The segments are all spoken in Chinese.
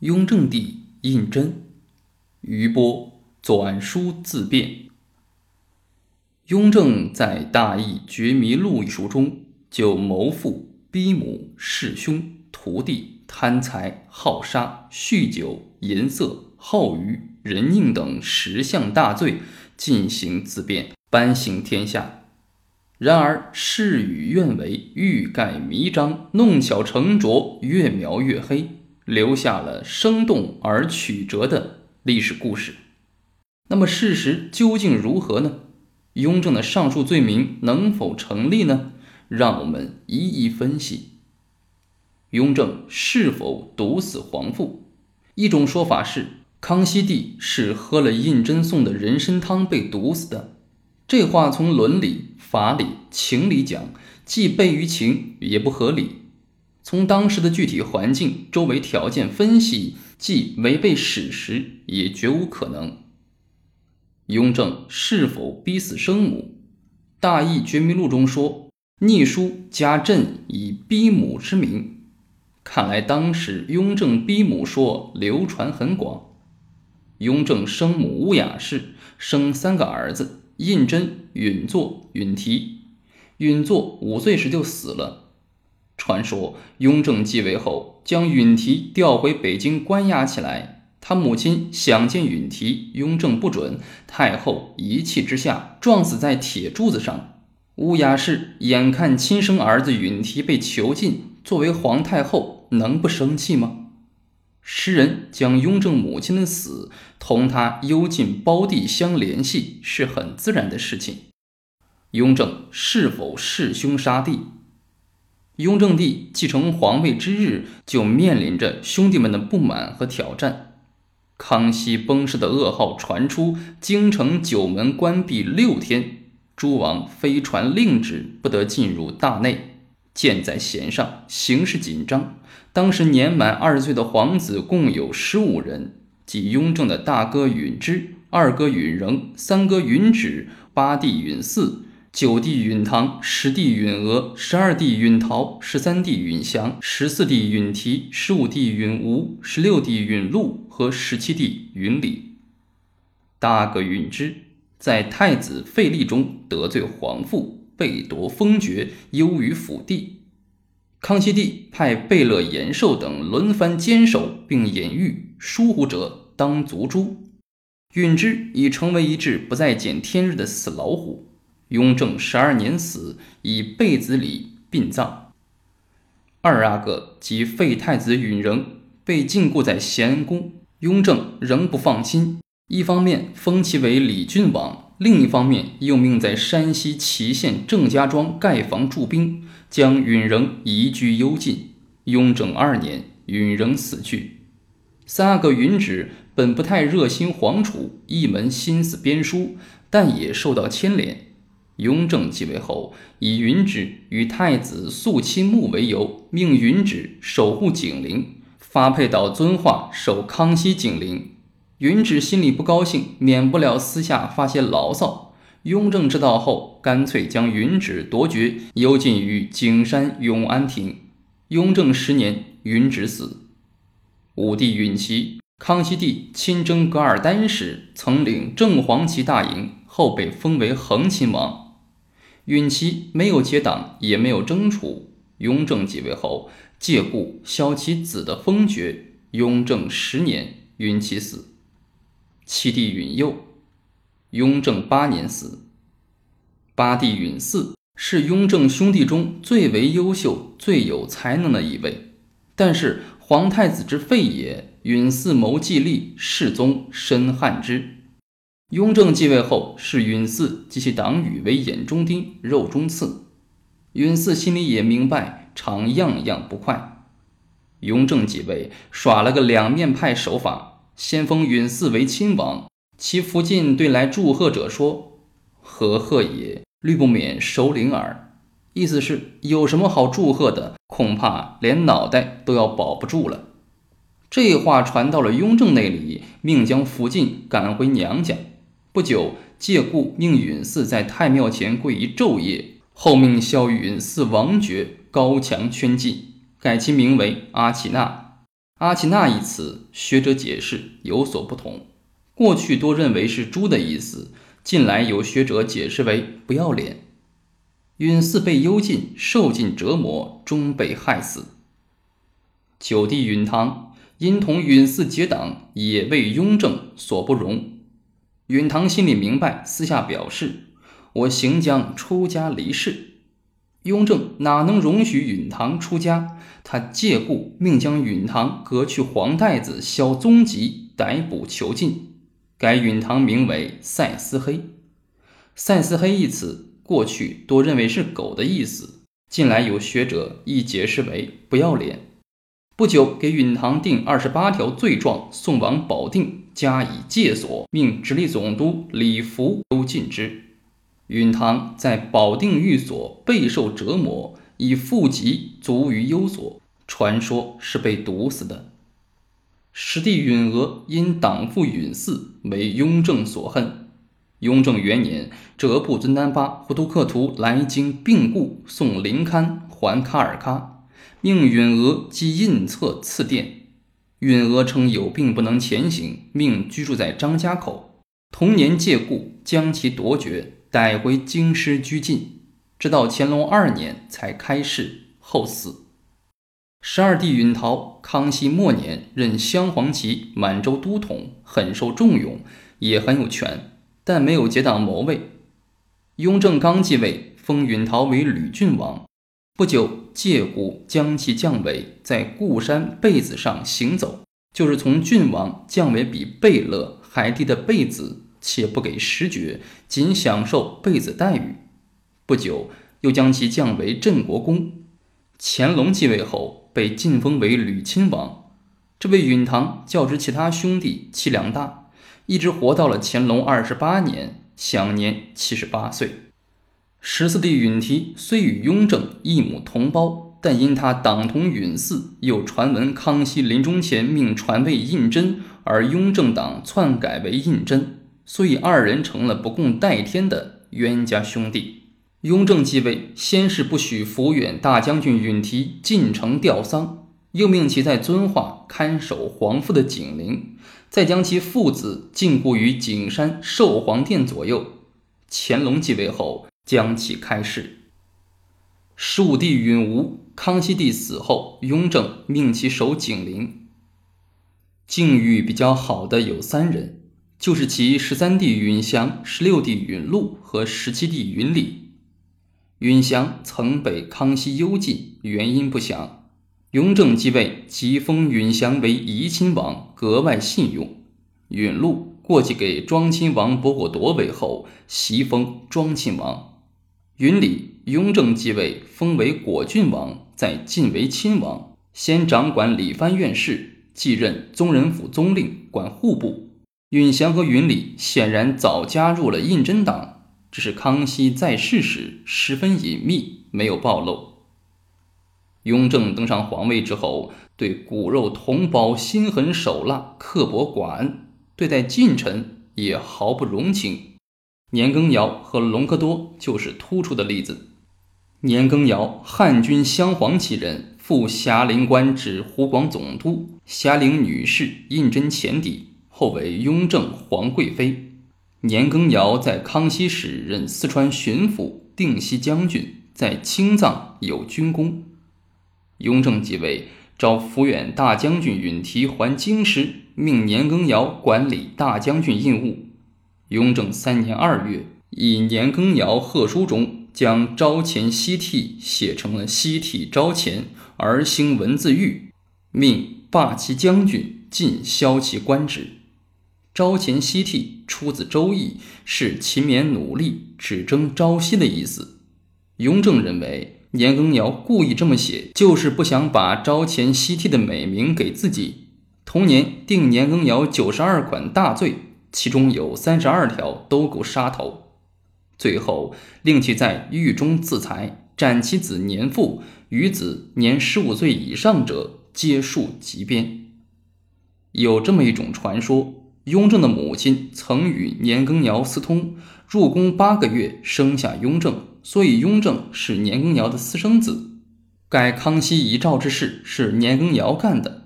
雍正帝胤禛，余波纂书自辩。雍正在《大义觉迷录》一书中，就谋父、逼母、弑兄、屠弟、贪财、好杀、酗酒、淫色、好娱、人佞等十项大罪进行自辩，颁行天下。然而事与愿违，欲盖弥彰，弄巧成拙，越描越黑。留下了生动而曲折的历史故事。那么事实究竟如何呢？雍正的上述罪名能否成立呢？让我们一一分析。雍正是否毒死皇父？一种说法是，康熙帝是喝了胤禛送的人参汤被毒死的。这话从伦理、法理、情理讲，既悖于情，也不合理。从当时的具体环境、周围条件分析，既违背史实，也绝无可能。雍正是否逼死生母？《大义觉迷录》中说：“逆书加朕以逼母之名。”看来当时雍正逼母说流传很广。雍正生母乌雅氏，生三个儿子：胤禛、允祚、允提。允祚五岁时就死了。传说雍正继位后，将允提调回北京关押起来。他母亲想见允提，雍正不准。太后一气之下，撞死在铁柱子上。乌雅氏眼看亲生儿子允提被囚禁，作为皇太后，能不生气吗？诗人将雍正母亲的死同他幽禁胞弟相联系，是很自然的事情。雍正是否弑兄杀弟？雍正帝继承皇位之日，就面临着兄弟们的不满和挑战。康熙崩逝的噩耗传出，京城九门关闭六天，诸王飞传令旨，不得进入大内。箭在弦上，形势紧张。当时年满二十岁的皇子共有十五人，即雍正的大哥允之、二哥允仍、三哥允旨、八弟允嗣。九弟允堂，十弟允娥，十二弟允陶，十三弟允祥，十四弟允提，十五弟允吴，十六弟允禄和十七弟允礼。大阿哥允之在太子废立中得罪皇父，被夺封爵，优于辅帝。康熙帝派贝勒延寿等轮番坚守，并演谕疏忽者当族诛。允之已成为一只不再见天日的死老虎。雍正十二年死，以贝子礼殡葬。二阿哥即废太子允仍被禁锢在咸安宫，雍正仍不放心，一方面封其为礼郡王，另一方面又命在山西祁县郑家庄盖房驻兵，将允仍移居幽禁。雍正二年，允仍死去。三阿哥允旨本不太热心皇储，一门心思编书，但也受到牵连。雍正继位后，以允旨与太子肃亲睦为由，命允旨守护景陵，发配到遵化守康熙景陵。允旨心里不高兴，免不了私下发些牢骚。雍正知道后，干脆将允旨夺爵，幽禁于景山永安亭。雍正十年，允旨死。武帝允琪，康熙帝亲征噶尔丹时，曾领正黄旗大营，后被封为恒亲王。允琪没有结党，也没有争储。雍正继位后，借故削其子的封爵。雍正十年，允琪死。七弟允佑，雍正八年死。八弟允嗣是雍正兄弟中最为优秀、最有才能的一位，但是皇太子之废也。允嗣谋继立，世宗深憾之。雍正继位后，视允嗣及其党羽为眼中钉、肉中刺。允嗣心里也明白，常样样不快。雍正继位，耍了个两面派手法，先封允嗣为亲王，其福晋对来祝贺者说：“何贺也？虑不免收灵耳。”意思是有什么好祝贺的，恐怕连脑袋都要保不住了。这话传到了雍正那里，命将福晋赶回娘家。不久，借故命允嗣在太庙前跪一昼夜，后命萧允嗣王爵高墙圈禁，改其名为阿启那。阿奇那一词，学者解释有所不同。过去多认为是猪的意思，近来有学者解释为不要脸。允嗣被幽禁，受尽折磨，终被害死。九弟允堂因同允嗣结党，也为雍正所不容。允堂心里明白，私下表示：“我行将出家离世。”雍正哪能容许允堂出家？他借故命将允堂革去黄带子，销宗籍，逮捕囚禁，改允堂名为赛斯黑。赛斯黑一词。过去多认为是狗的意思，近来有学者亦解释为不要脸。不久，给允堂定二十八条罪状，送往保定加以戒锁，命直隶总督李福都禁之。允堂在保定寓所备受折磨，以腹疾卒于幽所，传说是被毒死的。师弟允娥因党父允嗣为雍正所恨。雍正元年，哲布尊丹巴呼图克图来京病故，送灵龛还卡尔喀，命允娥即印册赐奠。允娥称有病不能前行，命居住在张家口。同年借故将其夺爵，带回京师拘禁，直到乾隆二年才开释后死。十二弟允陶，康熙末年任镶黄旗满洲都统，很受重用，也很有权。但没有结党谋位。雍正刚继位，封允陶为吕郡王。不久，借故将其降为在固山贝子上行走，就是从郡王降为比贝勒还低的贝子，且不给实爵，仅享受贝子待遇。不久，又将其降为镇国公。乾隆继位后，被晋封为吕亲王。这位允堂较之其他兄弟气量大。一直活到了乾隆二十八年，享年七十八岁。十四弟允提虽与雍正一母同胞，但因他党同允嗣，又传闻康熙临终前命传位胤禛，而雍正党篡改为胤禛，所以二人成了不共戴天的冤家兄弟。雍正继位，先是不许抚远大将军允提进城吊丧，又命其在遵化看守皇父的景陵。再将其父子禁锢于景山寿皇殿左右。乾隆继位后，将其开释。十五弟允吴，康熙帝死后，雍正命其守景陵。境遇比较好的有三人，就是其十三弟允祥、十六弟允禄和十七弟允礼。允祥曾被康熙幽禁，原因不详。雍正继位，即封允祥为怡亲王，格外信用。允禄过继给庄亲王博果夺位后，袭封庄亲王。允礼，雍正继位，封为果郡王，再晋为亲王，先掌管理藩院事，继任宗人府宗令，管户部。允祥和允礼显然早加入了胤禛党，只是康熙在世时十分隐秘，没有暴露。雍正登上皇位之后，对骨肉同胞心狠手辣、刻薄寡恩，对待近臣也毫不容情。年羹尧和隆科多就是突出的例子。年羹尧，汉军镶黄旗人，赴霞陵官指湖广总督，霞陵女士胤禛前邸，后为雍正皇贵妃。年羹尧在康熙时任四川巡抚、定西将军，在青藏有军功。雍正即位，召抚远大将军允提还京师，命年羹尧管理大将军印务。雍正三年二月，以年羹尧贺书中将朝前西替写成了西替朝前，而兴文字狱，命罢其将军，尽削其官职。朝前西替出自《周易》，是勤勉努力，只争朝夕的意思。雍正认为。年羹尧故意这么写，就是不想把朝前西替的美名给自己。同年定年羹尧九十二款大罪，其中有三十二条都够杀头。最后令其在狱中自裁，斩其子年父，余子年十五岁以上者皆数即鞭。有这么一种传说：雍正的母亲曾与年羹尧私通，入宫八个月，生下雍正。所以，雍正是年羹尧的私生子。盖康熙遗诏之事是年羹尧干的。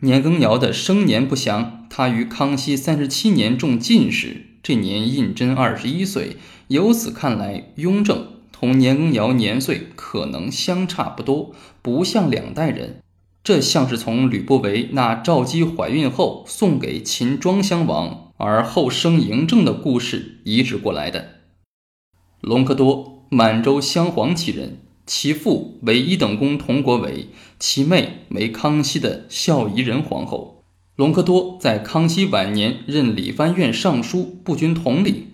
年羹尧的生年不详，他于康熙三十七年中进士，这年胤禛二十一岁。由此看来，雍正同年羹尧年岁可能相差不多，不像两代人。这像是从吕不韦那赵姬怀孕后送给秦庄襄王，而后生嬴政的故事移植过来的。隆科多，满洲镶黄旗人。其父为一等公佟国维，其妹为康熙的孝仪仁皇后。隆科多在康熙晚年任理藩院尚书，不均统领。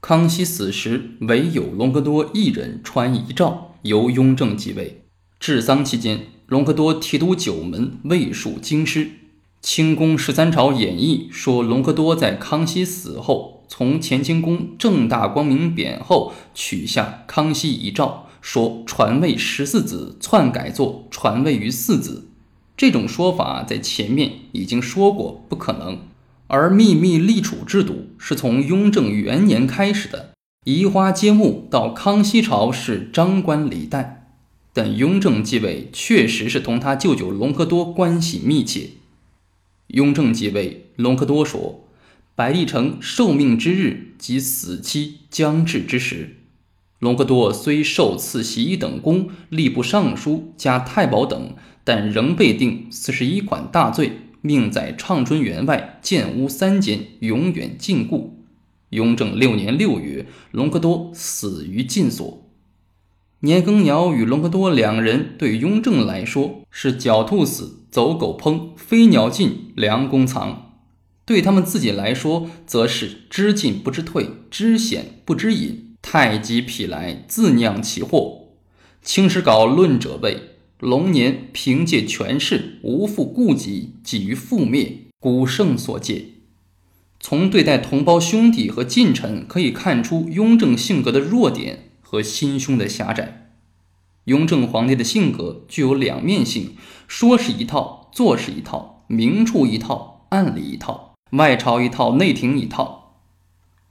康熙死时，唯有隆科多一人传遗诏，由雍正继位。治丧期间，隆科多提督九门，卫戍京师。《清宫十三朝演义》说，隆科多在康熙死后，从乾清宫正大光明匾后取下康熙遗诏。说传位十四子，篡改作传位于四子，这种说法在前面已经说过不可能。而秘密立储制度是从雍正元年开始的，移花接木到康熙朝是张冠李戴。但雍正继位确实是同他舅舅隆科多关系密切。雍正继位，隆科多说：“白帝城受命之日，即死期将至之时。”隆科多虽受赐袭一等功、吏部尚书、加太保等，但仍被定四十一款大罪，命在畅春园外建屋三间，永远禁锢。雍正六年六月，隆科多死于禁所。年羹尧与隆科多两人对雍正来说是狡兔死，走狗烹，飞鸟尽，良弓藏；对他们自己来说，则是知进不知退，知险不知隐。太极痞来，自酿其祸。青史稿论者谓：龙年凭借权势，无复顾及，几于覆灭。古圣所戒。从对待同胞兄弟和近臣可以看出雍正性格的弱点和心胸的狭窄。雍正皇帝的性格具有两面性，说是一套，做是一套，明处一套，暗里一套，外朝一套，内廷一套。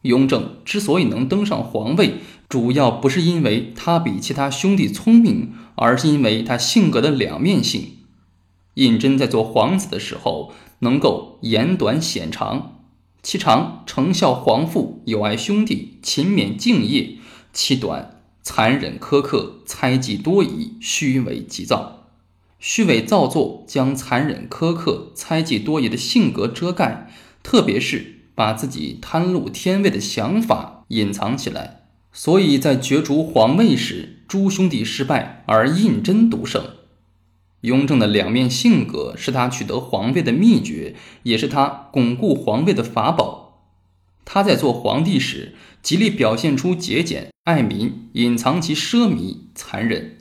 雍正之所以能登上皇位，主要不是因为他比其他兄弟聪明，而是因为他性格的两面性。胤禛在做皇子的时候，能够言短显长，其长承孝皇父，友爱兄弟，勤勉敬业；其短残忍苛刻，猜忌多疑，虚伪急躁。虚伪造作将残忍苛刻、猜忌多疑的性格遮盖，特别是。把自己贪禄天位的想法隐藏起来，所以在角逐皇位时，诸兄弟失败，而胤禛独胜。雍正的两面性格是他取得皇位的秘诀，也是他巩固皇位的法宝。他在做皇帝时，极力表现出节俭、爱民，隐藏其奢靡、残忍。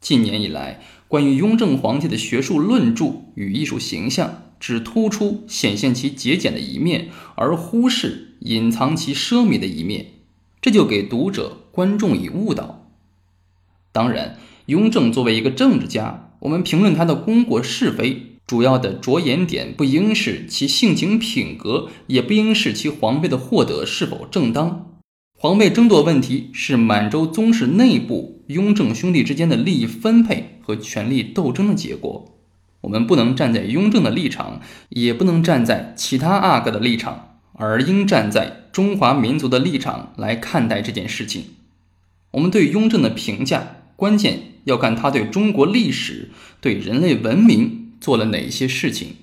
近年以来，关于雍正皇帝的学术论著与艺术形象。只突出显现其节俭的一面，而忽视隐藏其奢靡的一面，这就给读者、观众以误导。当然，雍正作为一个政治家，我们评论他的功过是非，主要的着眼点不应是其性情品格，也不应是其皇位的获得是否正当。皇位争夺问题是满洲宗室内部雍正兄弟之间的利益分配和权力斗争的结果。我们不能站在雍正的立场，也不能站在其他阿哥的立场，而应站在中华民族的立场来看待这件事情。我们对雍正的评价，关键要看他对中国历史、对人类文明做了哪些事情。